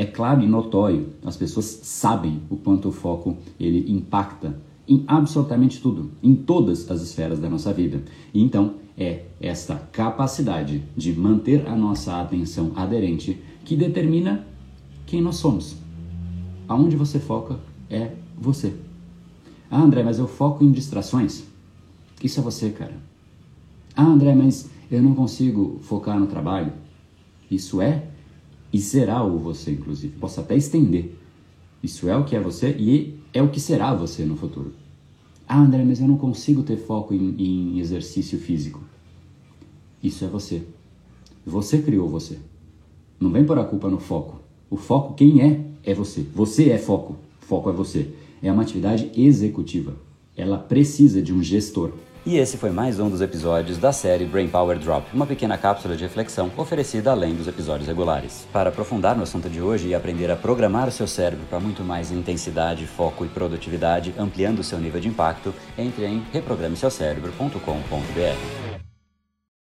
é claro e notório, as pessoas sabem o quanto o foco ele impacta em absolutamente tudo, em todas as esferas da nossa vida. Então é esta capacidade de manter a nossa atenção aderente que determina quem nós somos. Aonde você foca é você. Ah, André, mas eu foco em distrações. Isso é você, cara. Ah, André, mas eu não consigo focar no trabalho. Isso é e será o você, inclusive. Posso até estender. Isso é o que é você e é o que será você no futuro. Ah, André, mas eu não consigo ter foco em, em exercício físico. Isso é você. Você criou você. Não vem pôr a culpa no foco. O foco, quem é, é você. Você é foco. Foco é você. É uma atividade executiva. Ela precisa de um gestor. E esse foi mais um dos episódios da série Brain Power Drop, uma pequena cápsula de reflexão oferecida além dos episódios regulares. Para aprofundar no assunto de hoje e aprender a programar o seu cérebro para muito mais intensidade, foco e produtividade, ampliando o seu nível de impacto, entre em reprogrameseucerebro.com.br.